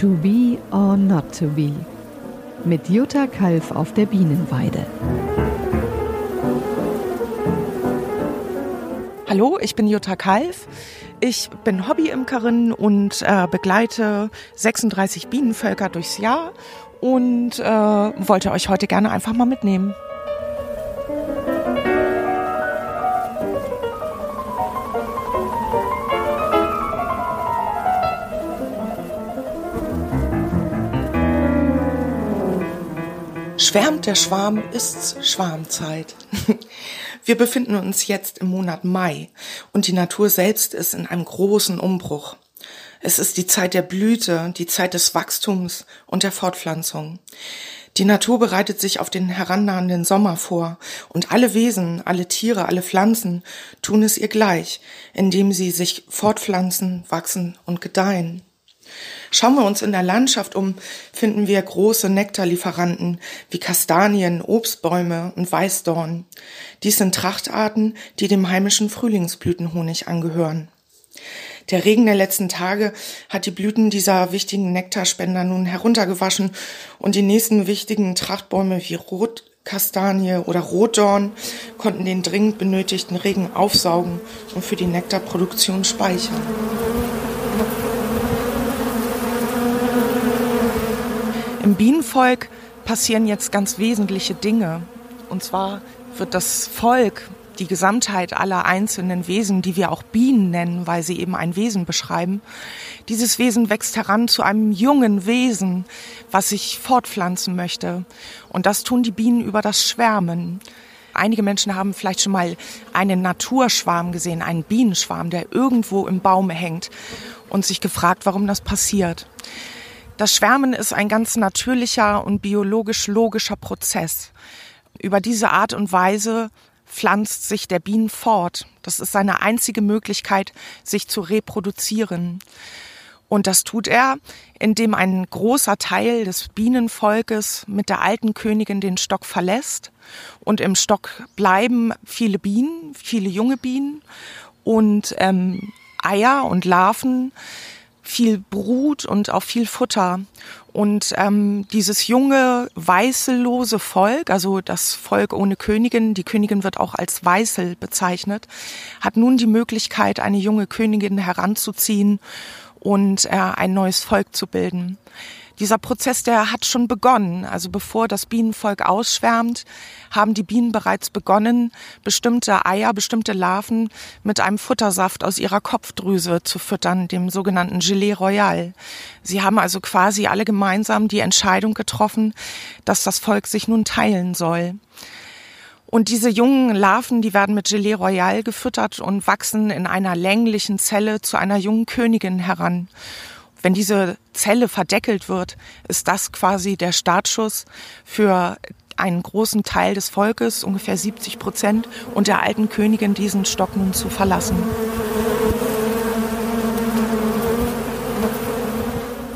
To be or not to be. Mit Jutta Kalf auf der Bienenweide. Hallo, ich bin Jutta Kalf. Ich bin Hobbyimkerin und äh, begleite 36 Bienenvölker durchs Jahr und äh, wollte euch heute gerne einfach mal mitnehmen. Schwärmt der Schwarm, ist's Schwarmzeit. Wir befinden uns jetzt im Monat Mai und die Natur selbst ist in einem großen Umbruch. Es ist die Zeit der Blüte, die Zeit des Wachstums und der Fortpflanzung. Die Natur bereitet sich auf den herannahenden Sommer vor und alle Wesen, alle Tiere, alle Pflanzen tun es ihr gleich, indem sie sich fortpflanzen, wachsen und gedeihen. Schauen wir uns in der Landschaft um, finden wir große Nektarlieferanten wie Kastanien, Obstbäume und Weißdorn. Dies sind Trachtarten, die dem heimischen Frühlingsblütenhonig angehören. Der Regen der letzten Tage hat die Blüten dieser wichtigen Nektarspender nun heruntergewaschen und die nächsten wichtigen Trachtbäume wie Rotkastanie oder Rotdorn konnten den dringend benötigten Regen aufsaugen und für die Nektarproduktion speichern. Im Bienenvolk passieren jetzt ganz wesentliche Dinge. Und zwar wird das Volk, die Gesamtheit aller einzelnen Wesen, die wir auch Bienen nennen, weil sie eben ein Wesen beschreiben, dieses Wesen wächst heran zu einem jungen Wesen, was sich fortpflanzen möchte. Und das tun die Bienen über das Schwärmen. Einige Menschen haben vielleicht schon mal einen Naturschwarm gesehen, einen Bienenschwarm, der irgendwo im Baum hängt und sich gefragt, warum das passiert. Das Schwärmen ist ein ganz natürlicher und biologisch logischer Prozess. Über diese Art und Weise pflanzt sich der Bienen fort. Das ist seine einzige Möglichkeit, sich zu reproduzieren. Und das tut er, indem ein großer Teil des Bienenvolkes mit der alten Königin den Stock verlässt. Und im Stock bleiben viele Bienen, viele junge Bienen und ähm, Eier und Larven viel Brut und auch viel Futter. Und ähm, dieses junge, weißellose Volk, also das Volk ohne Königin, die Königin wird auch als Weißel bezeichnet, hat nun die Möglichkeit, eine junge Königin heranzuziehen und äh, ein neues Volk zu bilden dieser Prozess, der hat schon begonnen. Also bevor das Bienenvolk ausschwärmt, haben die Bienen bereits begonnen, bestimmte Eier, bestimmte Larven mit einem Futtersaft aus ihrer Kopfdrüse zu füttern, dem sogenannten Gelee Royal. Sie haben also quasi alle gemeinsam die Entscheidung getroffen, dass das Volk sich nun teilen soll. Und diese jungen Larven, die werden mit Gelee Royal gefüttert und wachsen in einer länglichen Zelle zu einer jungen Königin heran. Wenn diese Zelle verdeckelt wird, ist das quasi der Startschuss für einen großen Teil des Volkes, ungefähr 70 Prozent, und der alten Königin diesen Stock nun zu verlassen.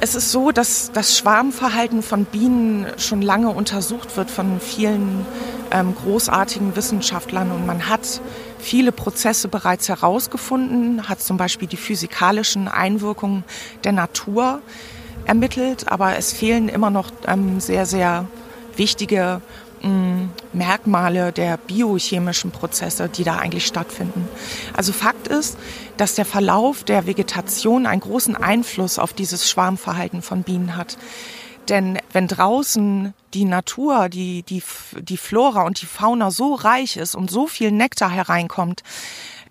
Es ist so, dass das Schwarmverhalten von Bienen schon lange untersucht wird von vielen ähm, großartigen Wissenschaftlern und man hat viele Prozesse bereits herausgefunden, hat zum Beispiel die physikalischen Einwirkungen der Natur ermittelt, aber es fehlen immer noch ähm, sehr, sehr wichtige ähm, Merkmale der biochemischen Prozesse, die da eigentlich stattfinden. Also Fakt ist, dass der Verlauf der Vegetation einen großen Einfluss auf dieses Schwarmverhalten von Bienen hat. Denn wenn draußen die Natur, die, die, die Flora und die Fauna so reich ist und so viel Nektar hereinkommt,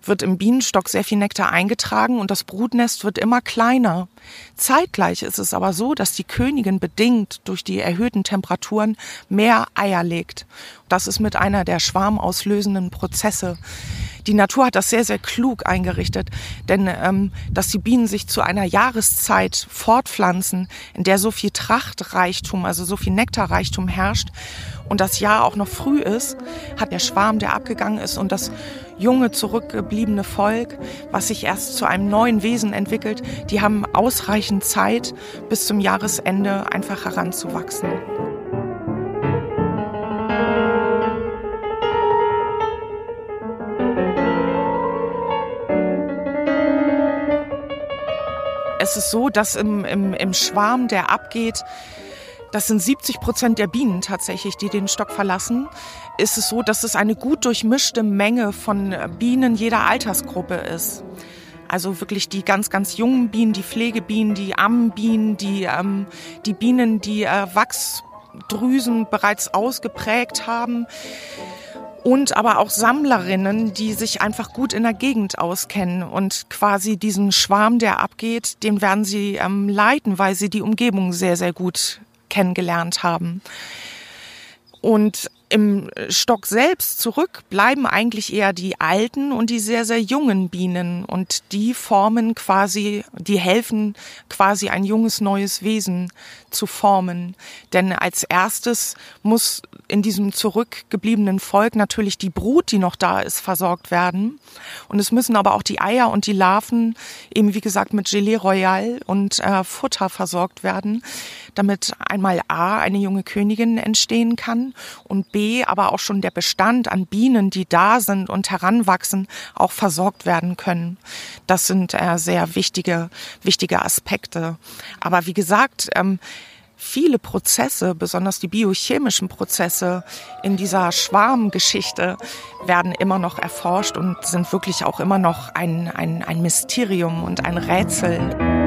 wird im Bienenstock sehr viel Nektar eingetragen und das Brutnest wird immer kleiner. Zeitgleich ist es aber so, dass die Königin bedingt durch die erhöhten Temperaturen mehr Eier legt. Das ist mit einer der schwarmauslösenden Prozesse. Die Natur hat das sehr, sehr klug eingerichtet, denn ähm, dass die Bienen sich zu einer Jahreszeit fortpflanzen, in der so viel Trachtreichtum, also so viel Nektarreichtum herrscht und das Jahr auch noch früh ist, hat der Schwarm, der abgegangen ist und das junge, zurückgebliebene Volk, was sich erst zu einem neuen Wesen entwickelt, die haben ausreichend Zeit, bis zum Jahresende einfach heranzuwachsen. Es ist so, dass im, im, im Schwarm, der abgeht, das sind 70 Prozent der Bienen tatsächlich, die den Stock verlassen, ist es so, dass es eine gut durchmischte Menge von Bienen jeder Altersgruppe ist. Also wirklich die ganz, ganz jungen Bienen, die Pflegebienen, die Ammenbienen, die, ähm, die Bienen, die äh, Wachsdrüsen bereits ausgeprägt haben und aber auch Sammlerinnen, die sich einfach gut in der Gegend auskennen und quasi diesen Schwarm, der abgeht, den werden sie ähm, leiten, weil sie die Umgebung sehr, sehr gut kennengelernt haben. Und im Stock selbst zurück bleiben eigentlich eher die alten und die sehr, sehr jungen Bienen. Und die formen quasi, die helfen quasi ein junges neues Wesen zu formen. Denn als erstes muss in diesem zurückgebliebenen Volk natürlich die Brut, die noch da ist, versorgt werden. Und es müssen aber auch die Eier und die Larven eben, wie gesagt, mit Gelee Royal und äh, Futter versorgt werden, damit einmal A, eine junge Königin entstehen kann und B, aber auch schon der Bestand an Bienen, die da sind und heranwachsen, auch versorgt werden können. Das sind äh, sehr wichtige, wichtige Aspekte. Aber wie gesagt, ähm, viele Prozesse, besonders die biochemischen Prozesse in dieser Schwarmgeschichte werden immer noch erforscht und sind wirklich auch immer noch ein, ein, ein Mysterium und ein Rätsel.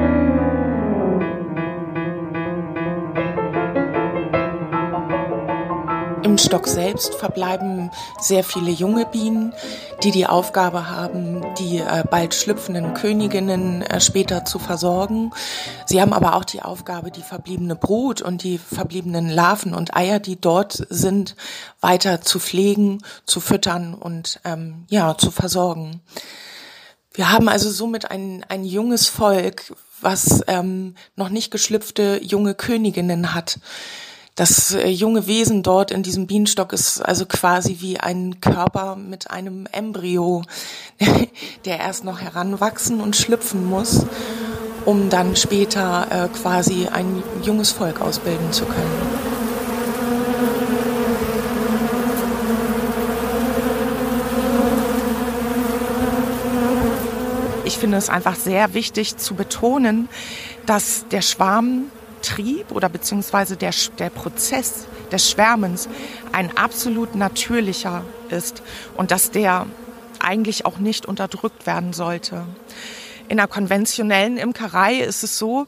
Im Stock selbst verbleiben sehr viele junge Bienen, die die Aufgabe haben, die äh, bald schlüpfenden Königinnen äh, später zu versorgen. Sie haben aber auch die Aufgabe, die verbliebene Brut und die verbliebenen Larven und Eier, die dort sind, weiter zu pflegen, zu füttern und ähm, ja zu versorgen. Wir haben also somit ein, ein junges Volk, was ähm, noch nicht geschlüpfte junge Königinnen hat. Das äh, junge Wesen dort in diesem Bienenstock ist also quasi wie ein Körper mit einem Embryo, der erst noch heranwachsen und schlüpfen muss, um dann später äh, quasi ein junges Volk ausbilden zu können. Ich finde es einfach sehr wichtig zu betonen, dass der Schwarm Trieb oder beziehungsweise der, der Prozess des Schwärmens ein absolut natürlicher ist und dass der eigentlich auch nicht unterdrückt werden sollte. In der konventionellen Imkerei ist es so,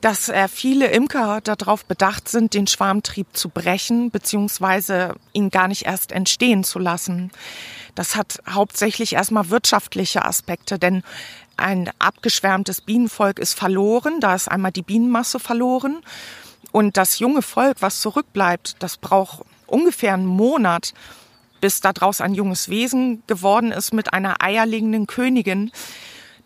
dass äh, viele Imker darauf bedacht sind, den Schwarmtrieb zu brechen, beziehungsweise ihn gar nicht erst entstehen zu lassen. Das hat hauptsächlich erstmal wirtschaftliche Aspekte, denn ein abgeschwärmtes Bienenvolk ist verloren, da ist einmal die Bienenmasse verloren. Und das junge Volk, was zurückbleibt, das braucht ungefähr einen Monat, bis daraus ein junges Wesen geworden ist mit einer eierlegenden Königin,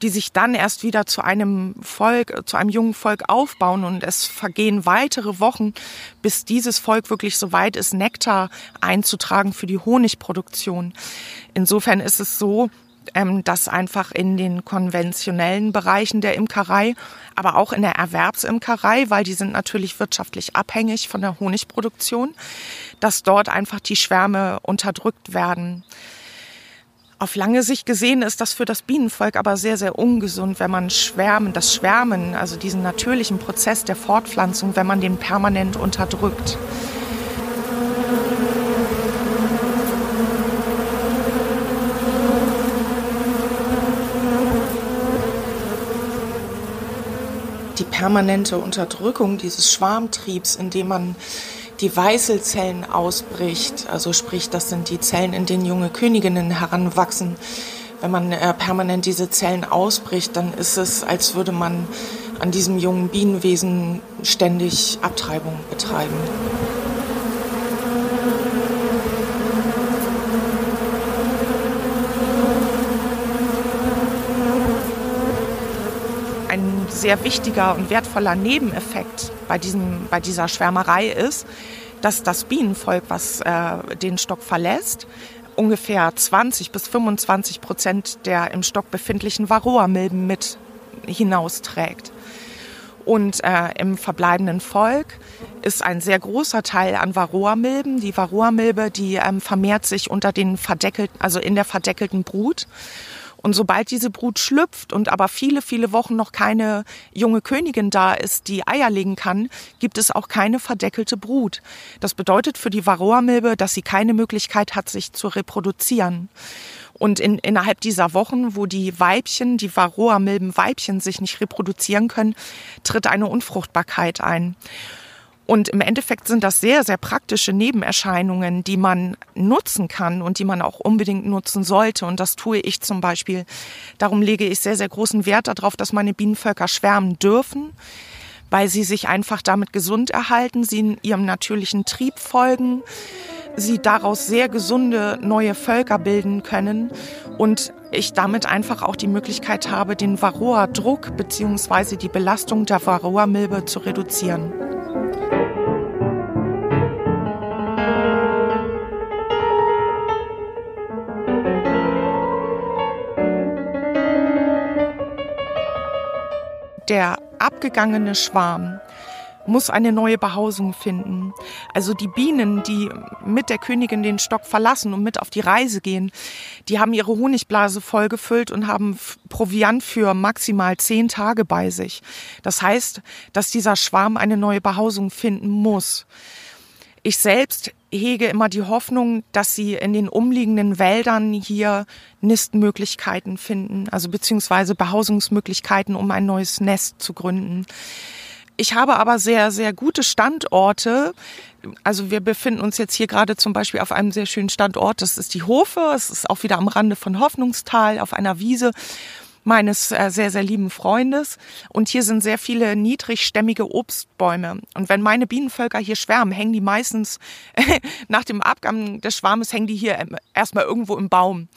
die sich dann erst wieder zu einem Volk, zu einem jungen Volk aufbauen und es vergehen weitere Wochen, bis dieses Volk wirklich so weit ist, Nektar einzutragen für die Honigproduktion. Insofern ist es so, ähm, dass einfach in den konventionellen Bereichen der Imkerei, aber auch in der Erwerbsimkerei, weil die sind natürlich wirtschaftlich abhängig von der Honigproduktion, dass dort einfach die Schwärme unterdrückt werden. Auf lange Sicht gesehen ist das für das Bienenvolk aber sehr, sehr ungesund, wenn man Schwärmen, das Schwärmen, also diesen natürlichen Prozess der Fortpflanzung, wenn man den permanent unterdrückt. Die permanente Unterdrückung dieses Schwarmtriebs, indem man die Weißelzellen ausbricht, also sprich, das sind die Zellen, in denen junge Königinnen heranwachsen. Wenn man äh, permanent diese Zellen ausbricht, dann ist es, als würde man an diesem jungen Bienenwesen ständig Abtreibung betreiben. Sehr wichtiger und wertvoller Nebeneffekt bei, diesem, bei dieser Schwärmerei ist, dass das Bienenvolk, was äh, den Stock verlässt, ungefähr 20 bis 25 Prozent der im Stock befindlichen Varroa-Milben mit hinausträgt. Und äh, im verbleibenden Volk ist ein sehr großer Teil an Varroa-Milben. Die Varroa-Milbe, die ähm, vermehrt sich unter den verdeckelten, also in der verdeckelten Brut Und sobald diese Brut schlüpft und aber viele, viele Wochen noch keine junge Königin da ist, die Eier legen kann, gibt es auch keine verdeckelte Brut. Das bedeutet für die Varroa-Milbe, dass sie keine Möglichkeit hat, sich zu reproduzieren. Und in, innerhalb dieser Wochen, wo die Weibchen, die Varroa-Milben-Weibchen sich nicht reproduzieren können, tritt eine Unfruchtbarkeit ein. Und im Endeffekt sind das sehr, sehr praktische Nebenerscheinungen, die man nutzen kann und die man auch unbedingt nutzen sollte. Und das tue ich zum Beispiel. Darum lege ich sehr, sehr großen Wert darauf, dass meine Bienenvölker schwärmen dürfen, weil sie sich einfach damit gesund erhalten, sie in ihrem natürlichen Trieb folgen, sie daraus sehr gesunde neue Völker bilden können und ich damit einfach auch die Möglichkeit habe, den Varroa-Druck bzw. die Belastung der Varroa-Milbe zu reduzieren. Der abgegangene Schwarm muss eine neue Behausung finden. Also die Bienen, die mit der Königin den Stock verlassen und mit auf die Reise gehen, die haben ihre Honigblase vollgefüllt und haben Proviant für maximal zehn Tage bei sich. Das heißt, dass dieser Schwarm eine neue Behausung finden muss. Ich selbst hege immer die Hoffnung, dass sie in den umliegenden Wäldern hier Nistmöglichkeiten finden, also beziehungsweise Behausungsmöglichkeiten, um ein neues Nest zu gründen. Ich habe aber sehr, sehr gute Standorte. Also wir befinden uns jetzt hier gerade zum Beispiel auf einem sehr schönen Standort. Das ist die Hofe. Es ist auch wieder am Rande von Hoffnungstal auf einer Wiese meines äh, sehr, sehr lieben Freundes. Und hier sind sehr viele niedrigstämmige Obstbäume. Und wenn meine Bienenvölker hier schwärmen, hängen die meistens nach dem Abgang des Schwarmes, hängen die hier ähm, erstmal irgendwo im Baum.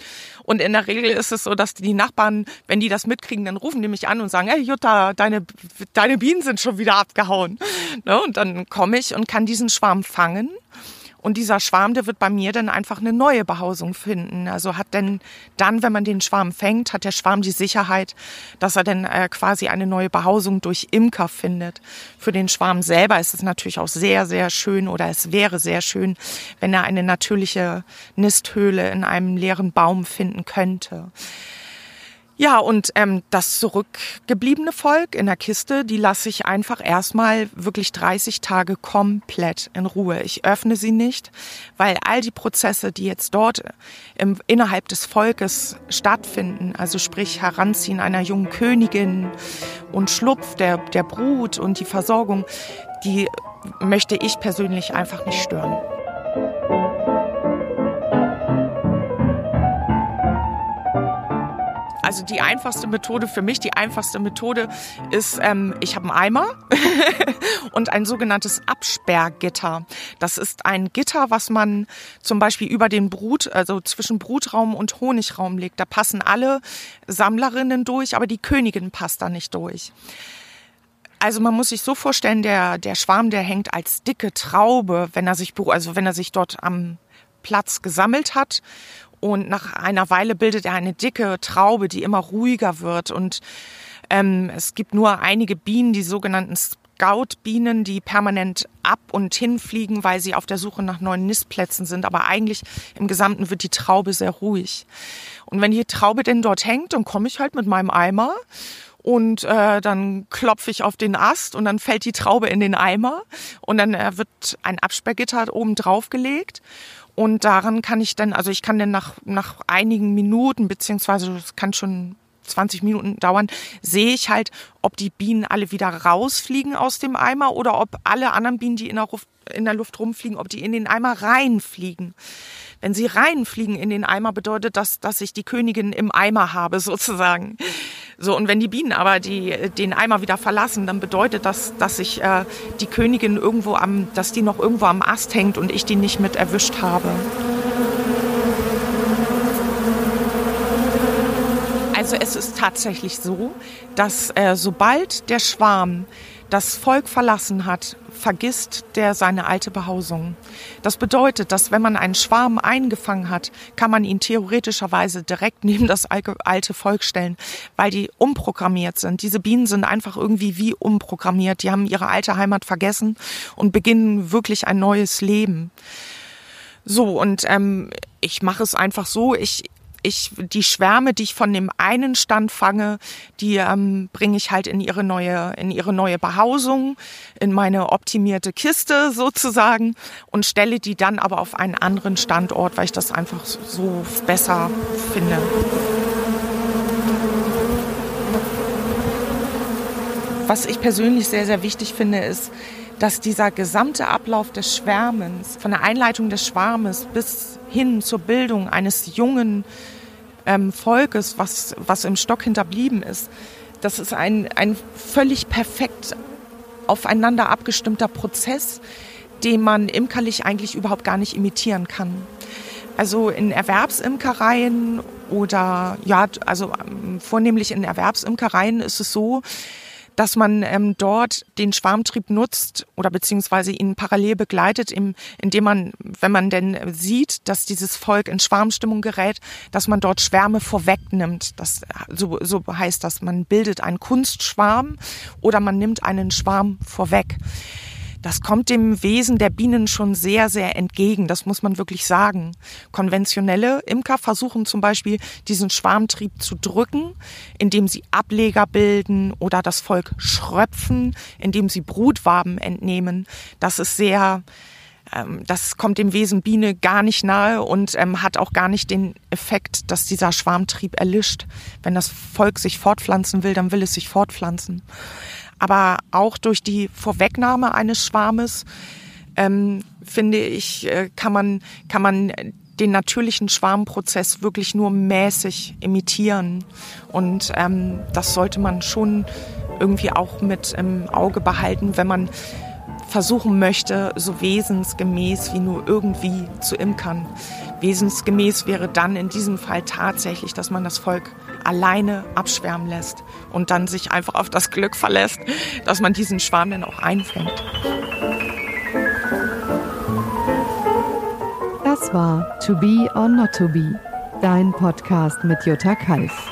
Und in der Regel ist es so, dass die Nachbarn, wenn die das mitkriegen, dann rufen die mich an und sagen, hey Jutta, deine, deine Bienen sind schon wieder abgehauen. Ne? Und dann komme ich und kann diesen Schwarm fangen und dieser Schwarm, der wird bei mir dann einfach eine neue Behausung finden. Also hat denn dann, wenn man den Schwarm fängt, hat der Schwarm die Sicherheit, dass er dann äh, quasi eine neue Behausung durch Imker findet. Für den Schwarm selber ist es natürlich auch sehr, sehr schön oder es wäre sehr schön, wenn er eine natürliche Nisthöhle in einem leeren Baum finden könnte. Ja, und ähm, das zurückgebliebene Volk in der Kiste, die lasse ich einfach erstmal wirklich 30 Tage komplett in Ruhe. Ich öffne sie nicht, weil all die Prozesse, die jetzt dort im, innerhalb des Volkes stattfinden, also sprich Heranziehen einer jungen Königin und Schlupf der, der Brut und die Versorgung, die möchte ich persönlich einfach nicht stören. Also die einfachste Methode für mich, die einfachste Methode ist, ähm, ich habe einen Eimer und ein sogenanntes Absperrgitter. Das ist ein Gitter, was man zum Beispiel über den Brut, also zwischen Brutraum und Honigraum legt. Da passen alle Sammlerinnen durch, aber die Königin passt da nicht durch. Also man muss sich so vorstellen, der, der Schwarm, der hängt als dicke Traube, wenn er sich, also wenn er sich dort am Platz gesammelt hat und nach einer Weile bildet er eine dicke Traube, die immer ruhiger wird. Und ähm, es gibt nur einige Bienen, die sogenannten Scout-Bienen, die permanent ab und hinfliegen, weil sie auf der Suche nach neuen Nistplätzen sind. Aber eigentlich im Gesamten wird die Traube sehr ruhig. Und wenn die Traube denn dort hängt, dann komme ich halt mit meinem Eimer und äh, dann klopfe ich auf den Ast und dann fällt die Traube in den Eimer und dann äh, wird ein Absperrgitter oben drauf gelegt und daran kann ich dann, also ich kann dann nach, nach einigen Minuten, beziehungsweise es kann schon 20 Minuten dauern, sehe ich halt, ob die Bienen alle wieder rausfliegen aus dem Eimer oder ob alle anderen Bienen, die in der, Luft, in der Luft rumfliegen, ob die in den Eimer reinfliegen. Wenn sie reinfliegen in den Eimer, bedeutet das, dass ich die Königin im Eimer habe, sozusagen. So, und wenn die Bienen aber die, den Eimer wieder verlassen, dann bedeutet das, dass ich äh, die Königin irgendwo am, dass die noch irgendwo am Ast hängt und ich die nicht mit erwischt habe. Also es ist tatsächlich so, dass äh, sobald der Schwarm das Volk verlassen hat, vergisst der seine alte Behausung. Das bedeutet, dass wenn man einen Schwarm eingefangen hat, kann man ihn theoretischerweise direkt neben das alte Volk stellen, weil die umprogrammiert sind. Diese Bienen sind einfach irgendwie wie umprogrammiert. Die haben ihre alte Heimat vergessen und beginnen wirklich ein neues Leben. So, und ähm, ich mache es einfach so, ich ich die Schwärme, die ich von dem einen Stand fange, die ähm, bringe ich halt in ihre neue in ihre neue Behausung, in meine optimierte Kiste sozusagen und stelle die dann aber auf einen anderen Standort, weil ich das einfach so besser finde. Was ich persönlich sehr sehr wichtig finde, ist dass dieser gesamte Ablauf des Schwärmens, von der Einleitung des Schwarmes bis hin zur Bildung eines jungen ähm, Volkes, was, was im Stock hinterblieben ist, das ist ein, ein völlig perfekt aufeinander abgestimmter Prozess, den man imkerlich eigentlich überhaupt gar nicht imitieren kann. Also in Erwerbsimkereien oder ja, also ähm, vornehmlich in Erwerbsimkereien ist es so, dass man ähm, dort den Schwarmtrieb nutzt oder beziehungsweise ihn parallel begleitet, im, indem man, wenn man denn sieht, dass dieses Volk in Schwarmstimmung gerät, dass man dort Schwärme vorwegnimmt. Das, so, so heißt das, man bildet einen Kunstschwarm oder man nimmt einen Schwarm vorweg. Das kommt dem Wesen der Bienen schon sehr, sehr entgegen. Das muss man wirklich sagen. Konventionelle Imker versuchen zum Beispiel, diesen Schwarmtrieb zu drücken, indem sie Ableger bilden oder das Volk schröpfen, indem sie Brutwaben entnehmen. Das ist sehr, ähm, das kommt dem Wesen Biene gar nicht nahe und ähm, hat auch gar nicht den Effekt, dass dieser Schwarmtrieb erlischt. Wenn das Volk sich fortpflanzen will, dann will es sich fortpflanzen aber auch durch die Vorwegnahme eines Schwarmes ähm, finde ich, äh, kann man, kann man den natürlichen Schwarmprozess wirklich nur mäßig imitieren. Und ähm, das sollte man schon irgendwie auch mit im Auge behalten, wenn man versuchen möchte, so wesensgemäß wie nur irgendwie zu imkern. Wesensgemäß wäre dann in diesem Fall tatsächlich, dass man das Volk alleine abschwärmen lässt und dann sich einfach auf das Glück verlässt, dass man diesen Schwarm dann auch einfängt. Das war To Be or Not to Be, dein Podcast mit Jutta Kalf.